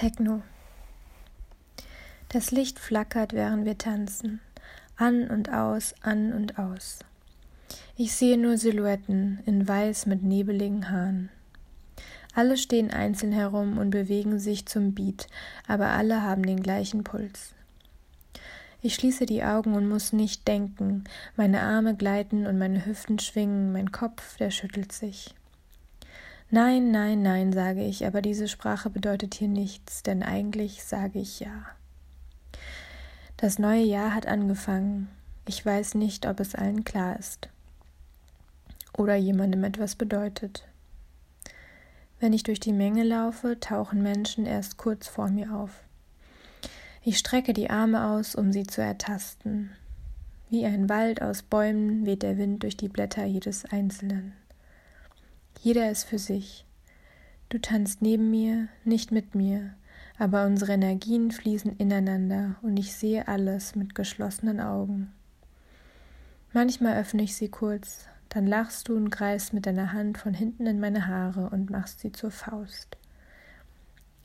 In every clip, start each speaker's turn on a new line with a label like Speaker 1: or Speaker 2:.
Speaker 1: Techno. Das Licht flackert, während wir tanzen. An und aus, an und aus. Ich sehe nur Silhouetten in weiß mit nebeligen Haaren. Alle stehen einzeln herum und bewegen sich zum Beat, aber alle haben den gleichen Puls. Ich schließe die Augen und muss nicht denken. Meine Arme gleiten und meine Hüften schwingen, mein Kopf, der schüttelt sich. Nein, nein, nein, sage ich, aber diese Sprache bedeutet hier nichts, denn eigentlich sage ich ja. Das neue Jahr hat angefangen. Ich weiß nicht, ob es allen klar ist oder jemandem etwas bedeutet. Wenn ich durch die Menge laufe, tauchen Menschen erst kurz vor mir auf. Ich strecke die Arme aus, um sie zu ertasten. Wie ein Wald aus Bäumen weht der Wind durch die Blätter jedes Einzelnen. Jeder ist für sich. Du tanzt neben mir, nicht mit mir, aber unsere Energien fließen ineinander und ich sehe alles mit geschlossenen Augen. Manchmal öffne ich sie kurz, dann lachst du und greifst mit deiner Hand von hinten in meine Haare und machst sie zur Faust.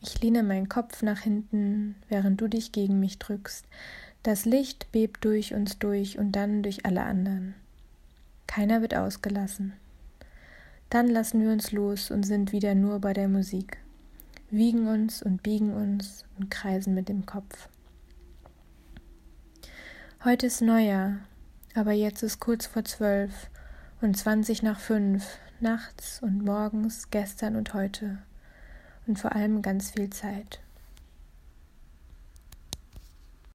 Speaker 1: Ich lehne meinen Kopf nach hinten, während du dich gegen mich drückst. Das Licht bebt durch uns durch und dann durch alle anderen. Keiner wird ausgelassen. Dann lassen wir uns los und sind wieder nur bei der Musik, wiegen uns und biegen uns und kreisen mit dem Kopf. Heute ist Neujahr, aber jetzt ist kurz vor zwölf und zwanzig nach fünf, nachts und morgens, gestern und heute und vor allem ganz viel Zeit.